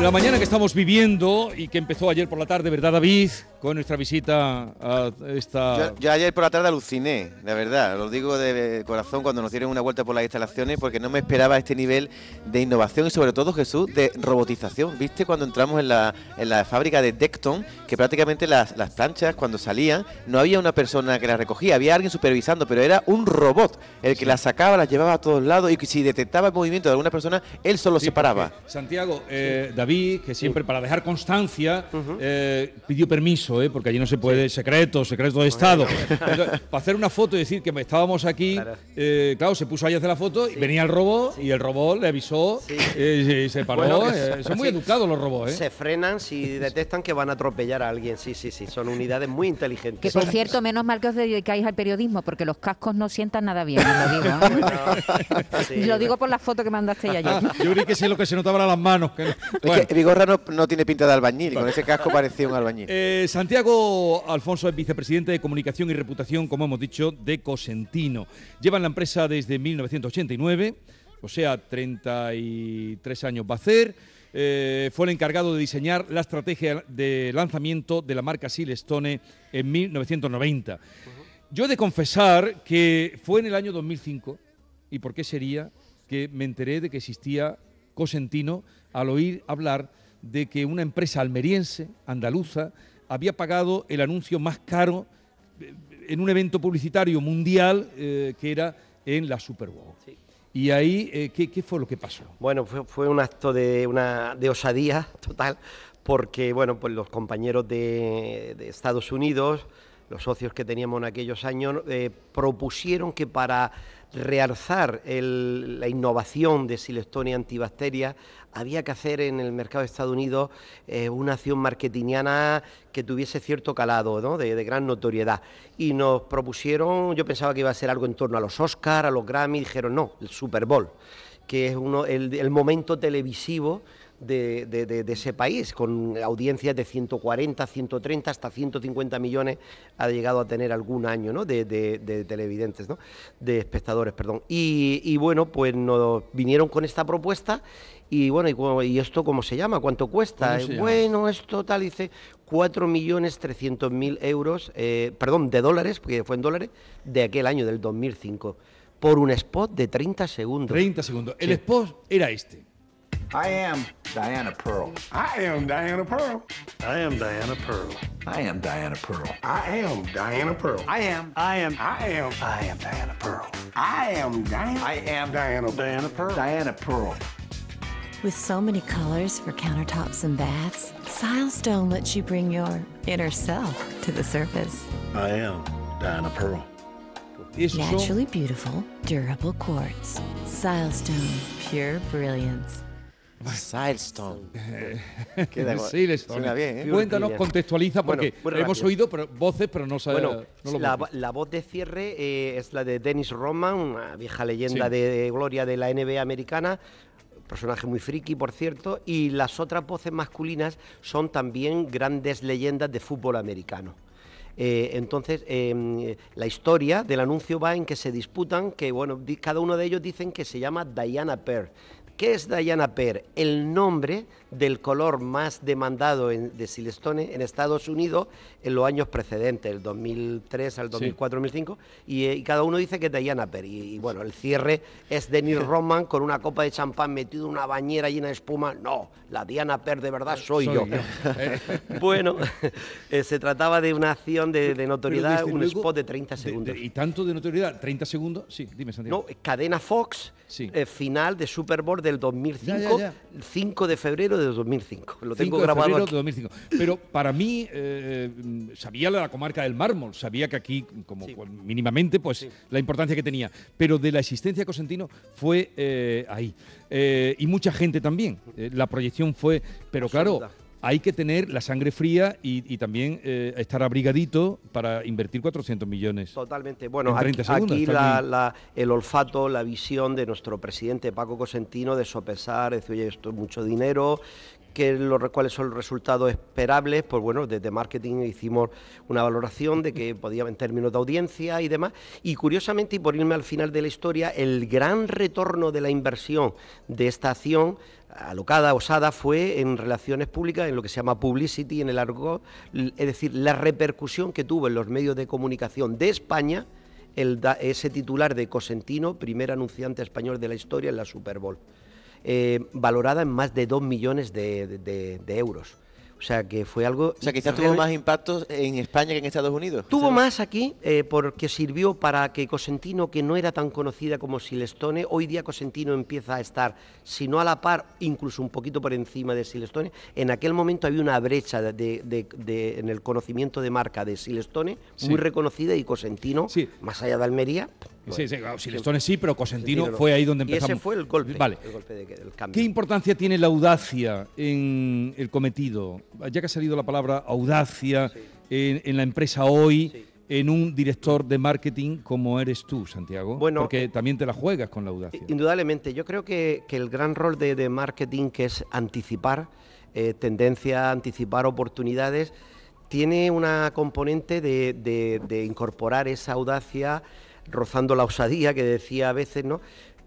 La mañana que estamos viviendo y que empezó ayer por la tarde, ¿verdad, David? Con nuestra visita a esta. Yo, ayer por la tarde aluciné, la verdad, lo digo de corazón cuando nos dieron una vuelta por las instalaciones, porque no me esperaba este nivel de innovación y, sobre todo, Jesús, de robotización. ¿Viste cuando entramos en la, en la fábrica de Decton, que prácticamente las, las planchas, cuando salían, no había una persona que las recogía, había alguien supervisando, pero era un robot el que las sacaba, las llevaba a todos lados y si detectaba el movimiento de alguna persona, él solo se paraba. Santiago, eh, David que siempre para dejar constancia eh, pidió permiso, eh, porque allí no se puede, secreto, secreto de Estado. para hacer una foto y decir que estábamos aquí, claro, eh, se puso ahí a hacer la foto, y venía el robot y el robot le avisó y se paró. son muy educados los robots. Se frenan si detectan que van a atropellar a alguien. Sí, sí, sí, son unidades muy inteligentes. Que por cierto, menos mal que os dedicáis al periodismo, porque los cascos no sientan nada bien, lo digo. lo digo por la foto que mandaste ayer. Yo creí que sé lo que se notaba en las manos. Que Vigorra no, tiene pinta de albañil, con ese casco parecía un albañil. Eh, Santiago Alfonso es vicepresidente de Comunicación y Reputación, como hemos dicho, de Cosentino. Lleva en la empresa desde 1989, o sea, 33 años va a hacer. Eh, fue el encargado de diseñar la estrategia de lanzamiento de la marca Silestone en 1990. Yo he de confesar que fue en el año 2005, ¿y por qué sería? Que me enteré de que existía Cosentino al oír hablar de que una empresa almeriense, andaluza, había pagado el anuncio más caro eh, en un evento publicitario mundial eh, que era en la Super Bowl. Y ahí, eh, ¿qué, fue lo que pasó? Bueno, fue, un acto de, una, de osadía total, porque bueno, pues los compañeros de, Estados Unidos, los socios que teníamos en aquellos años, propusieron que para realzar la innovación de Silestonia antibacteria, había que hacer en el mercado de Estados Unidos eh, una acción marketingiana que tuviese cierto calado, de, gran notoriedad. Y nos propusieron, yo pensaba que iba a ser algo en torno a los Oscars, a los Grammy, dijeron no, el Super Bowl, que es uno, el momento televisivo de, ese país, con audiencias de 140, 130, hasta 150 millones ha llegado a tener algún año ¿no? de, televidentes, ¿no? de espectadores, perdón. Y, bueno, pues nos vinieron con esta propuesta y bueno, ¿y, esto cómo se llama? ¿Cuánto cuesta? bueno, esto tal, dice 4.300.000 euros, eh, perdón, de dólares, porque fue en dólares, de aquel año, del 2005, por un spot de 30 segundos. 30 segundos. El spot era este. I am Diana Pearl. I am Diana Pearl. I am Diana Pearl. I am Diana Pearl. I am Diana Pearl. I am. I am. I am. I am Diana Pearl. I am Diana. I am Diana. Diana Pearl. Diana Pearl. With so many colors for countertops and baths, Silestone lets you bring your inner self to the surface. I am Diana Pearl. Naturally beautiful, durable quartz. Silestone, pure brilliance. Silestone. Silestone. bien, ¿eh? Cuéntanos, contextualiza, porque hemos oído voces, pero no sabemos. Bueno, la, la, voz de cierre eh, es la de Dennis Rodman, una vieja leyenda de, gloria de la NBA americana, personaje muy friki, por cierto, y las otras voces masculinas son también grandes leyendas de fútbol americano. Eh, entonces, em, la historia del anuncio va en que se disputan, que bueno, cada uno de ellos dicen que se llama Diana Pearl. ¿Qué es Diana Per? El nombre del color más demandado de Silestone en Estados Unidos en los años precedentes, el 2003 al 2004, 2005, eh, y, cada uno dice que es Diana Per. Y, bueno, el cierre es Denis Roman con una copa de champán metido en una bañera llena de espuma. No, la Diana Per de verdad soy, yo. bueno, eh, se trataba de una acción de, notoriedad, un spot de 30 segundos. ¿Y tanto de notoriedad? ¿30 segundos? Sí, dime, Santiago. No, cadena Fox, eh, final de Super Bowl del 2005, 5 de febrero de 2005. Lo tengo grabado. De 2005. Pero para mí, eh, sabía la comarca del mármol, sabía que aquí, como mínimamente, pues la importancia que tenía. Pero de la existencia de Cosentino fue eh, ahí. y mucha gente también. la proyección fue. Pero claro hay que tener la sangre fría y, también eh, estar abrigadito para invertir 400 millones. Totalmente. Bueno, aquí, el olfato, la visión de nuestro presidente Paco Cosentino de sopesar, decir, oye, esto es mucho dinero, ¿qué es lo, ¿cuáles son los resultados esperables? Pues bueno, desde marketing hicimos una valoración de que podía en términos de audiencia y demás. Y curiosamente, y por irme al final de la historia, el gran retorno de la inversión de esta acción alocada, osada, fue en relaciones públicas, en lo que se llama publicity en el argot, es decir, la repercusión que tuvo en los medios de comunicación de España el ese titular de Cosentino, primer anunciante español de la historia en la Super Bowl, eh, valorada en más de 2 millones de, de- euros. O sea que fue algo... O sea, quizás tuvo más impacto en España que en Estados Unidos. Tuvo más aquí eh, porque sirvió para que Cosentino, que no era tan conocida como Silestone, hoy día Cosentino empieza a estar, si no a la par, incluso un poquito por encima de Silestone. En aquel momento había una brecha de, de- de- de- en el conocimiento de marca de Silestone Sí. muy reconocida y Cosentino, más allá de Almería. Sí, sí, claro, Silestone sí, pero Cosentino Cosentino no. fue ahí donde Y ese empezamos. fue el golpe, Vale. el golpe de del cambio. ¿Qué importancia tiene la audacia en el cometido? Ya que ha salido la palabra audacia en, en la empresa hoy, en un director de marketing como eres tú, Santiago. Bueno, Porque también te la juegas con la audacia. Indudablemente, yo creo que, que el gran rol de, de marketing, que es anticipar eh, tendencia, anticipar oportunidades, tiene una componente de, de- de incorporar esa audacia, rozando la osadía que decía a veces, ¿no?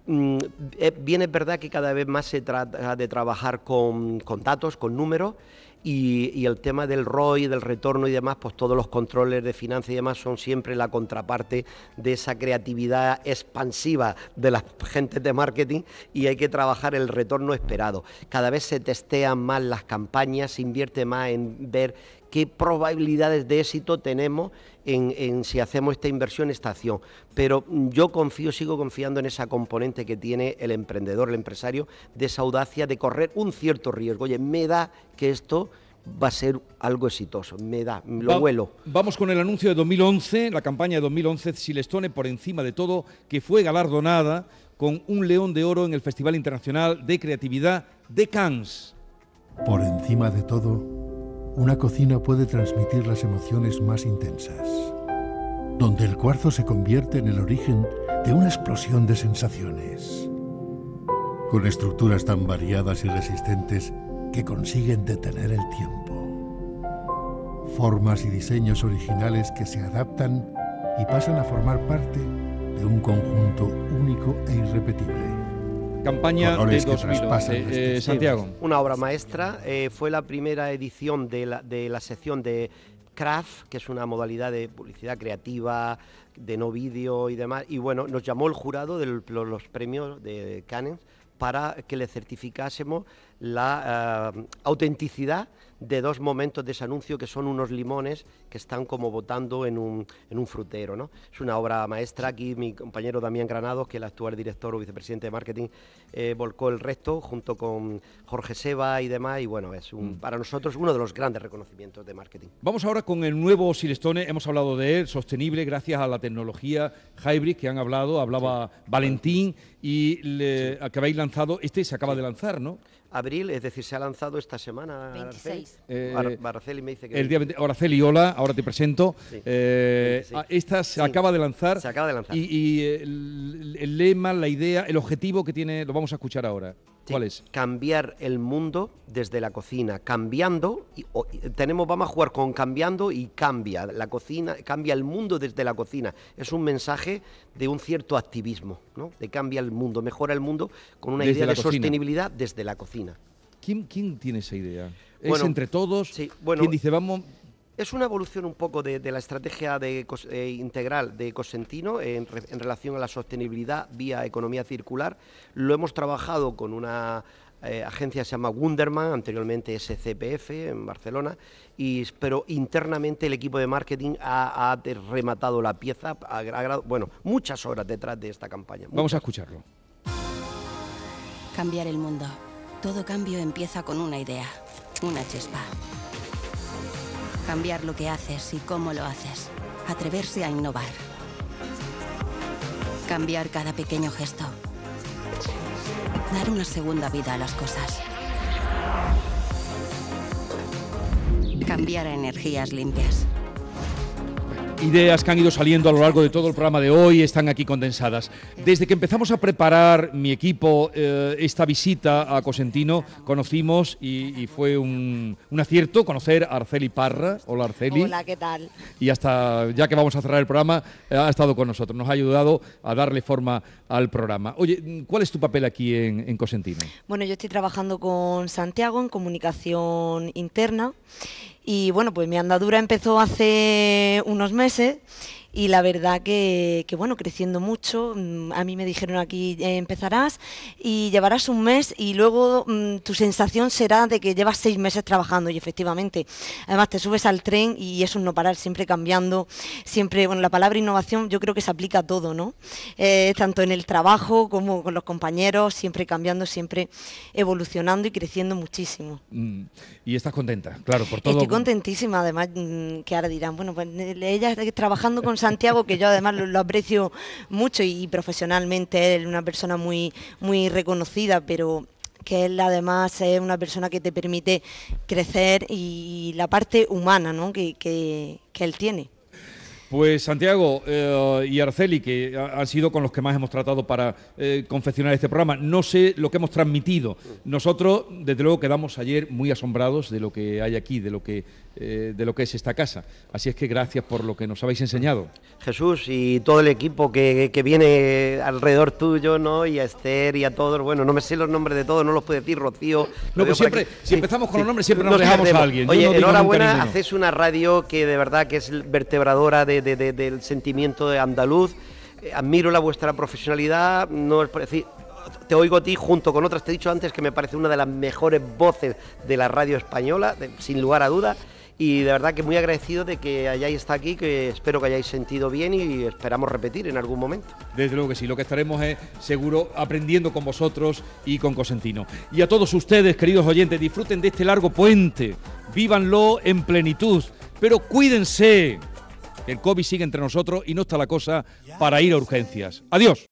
Mm, eh, bien es verdad que cada vez más se trata de trabajar con, con datos, con números, y, y el tema del ROI, del retorno y demás, pues todos los controles de finanzas y demás son siempre la contraparte de esa creatividad expansiva de las gentes de marketing y hay que trabajar el retorno esperado. Cada vez se testean más las campañas, se invierte más en ver qué probabilidades de éxito tenemos en, en si hacemos esta inversión, esta acción. Pero yo confío, sigo confiando en esa componente que tiene el emprendedor, el empresario, de esa audacia de correr un cierto riesgo. Oye, me da que esto va a ser algo exitoso, me da, lo Va- vuelo. Vamos con el anuncio de 2011, la campaña de 2011, Silestone por encima de todo, que fue galardonada con un León de Oro en el Festival Internacional de Creatividad de Cannes. Por encima de todo, una cocina puede transmitir las emociones más intensas, donde el cuarzo se convierte en el origen de una explosión de sensaciones, con estructuras tan variadas y resistentes que consiguen detener el tiempo, formas y diseños originales que se adaptan y pasan a formar parte de un conjunto único e irrepetible. Campaña Colores de que traspasan 2011. nuestros Eh, tiempos. Santiago. Una obra maestra, eh, fue la primera edición de la, de la sección de craft, que es una modalidad de publicidad creativa, de no vídeo y demás. Y bueno, nos llamó el jurado de lo- los premios de Cannes para que le certificásemos la eh, autenticidad de dos momentos de ese anuncio que son unos limones que están como botando en un, en un frutero. ¿no? Es una obra maestra. Aquí mi compañero Damián Granados, que es el actual director o vicepresidente de marketing, eh, volcó el resto junto con Jorge Seba y demás. Y bueno, es un, para nosotros uno de los grandes reconocimientos de marketing. Vamos ahora con el nuevo Silestone, hemos hablado de él, sostenible gracias a la tecnología hybrid que han hablado, hablaba Valentín y le, que habéis lanzado, este se acaba de lanzar, ¿no? Abril, es decir, se ha lanzado esta semana. 26. Eh, Ar- Araceli me dice que... El día 20 Araceli, hola, ahora te presento. Sí. Eh, 26. ah, esta se Sí. acaba de lanzar. Se acaba de lanzar. Y, y el, el lema, la idea, el objetivo que tiene, lo vamos a escuchar ahora. ¿Cuál es? Cambiar el mundo desde la cocina, cambiando, y, o- tenemos, vamos a jugar con cambiando y cambia la cocina, cambia el mundo desde la cocina. Es un mensaje de un cierto activismo, ¿no? De cambia el mundo, mejora el mundo con una Desde idea de cocina. sostenibilidad desde la cocina. ¿Quién, quién tiene esa idea? ¿Es Bueno, entre todos? sí, bueno, ¿Quién dice, vamos, Es una evolución un poco de, de la estrategia de eh, integral de Cosentino en, re- en relación a la sostenibilidad vía economía circular. Lo hemos trabajado con una eh, agencia que se llama Wunderman, anteriormente SCPF en Barcelona, y, pero internamente el equipo de marketing ha, ha rematado la pieza, ha gra- bueno, muchas horas detrás de esta campaña. vamos a escucharlo? Cambiar el mundo. Todo cambio empieza con una idea, una chispa. Cambiar lo que haces y cómo lo haces. Atreverse a innovar. Cambiar cada pequeño gesto. Dar una segunda vida a las cosas. Cambiar a energías limpias. Ideas que han ido saliendo a lo largo de todo el programa de hoy están aquí condensadas. Desde que empezamos a preparar mi equipo eh, esta visita a Cosentino, conocimos y, y fue un, un acierto conocer a Arceli Parra. Hola Arceli. Hola, ¿qué tal? Y hasta ya que vamos a cerrar el programa, eh, ha estado con nosotros, nos ha ayudado a darle forma al programa. Oye, ¿cuál es tu papel aquí en, en Cosentino? Bueno, yo estoy trabajando con Santiago en comunicación interna y bueno, pues mi andadura empezó hace unos meses y la verdad que, que, bueno, creciendo mucho. Mm, A mí me dijeron aquí eh, empezarás y llevarás un mes y luego mm, tu sensación será de que llevas seis meses trabajando y efectivamente, además te subes al tren y eso es no parar, siempre cambiando, siempre, bueno, la palabra innovación yo creo que se aplica a todo, ¿no? Eh, tanto en el trabajo como con los compañeros, siempre cambiando, siempre evolucionando y creciendo muchísimo. Mm, Y estás contenta, claro, por todo. Estoy contentísima, además, que ahora dirán, bueno, pues ella está trabajando con Santiago, que yo además lo, aprecio mucho y, profesionalmente, es una persona muy, muy reconocida, pero que él además es una persona que te permite crecer y la parte humana ¿no? que, que, él tiene. Pues Santiago eh, y Arceli, que ha- han sido con los que más hemos tratado para eh, confeccionar este programa, no sé lo que hemos transmitido. Nosotros, desde luego, quedamos ayer muy asombrados de lo que hay aquí, de lo que, eh, de lo que es esta casa. Así es que gracias por lo que nos habéis enseñado. Jesús y todo el equipo que, que viene alrededor tuyo, ¿no? Y a Esther y a todos, bueno, no me sé los nombres de todos, no los puedo decir, Rocío. No, pues siempre, si empezamos con los nombres, siempre nos, Nos dejamos perdemos. a alguien. Oye, no enhorabuena, haces una radio que de verdad que es vertebradora de- de- de- del sentimiento de andaluz. Eh, admiro la vuestra profesionalidad, no es por decir, te oigo a ti junto con otras, te he dicho antes que me parece una de las mejores voces de la radio española, de- sin lugar a dudas. Y de verdad que muy agradecido de que hayáis estado aquí, que espero que hayáis sentido bien y esperamos repetir en algún momento. Desde luego que sí, lo que estaremos es seguro aprendiendo con vosotros y con Cosentino. Y a todos ustedes, queridos oyentes, disfruten de este largo puente, vívanlo en plenitud, pero cuídense, el COVID sigue entre nosotros y no está la cosa para ir a urgencias. Adiós.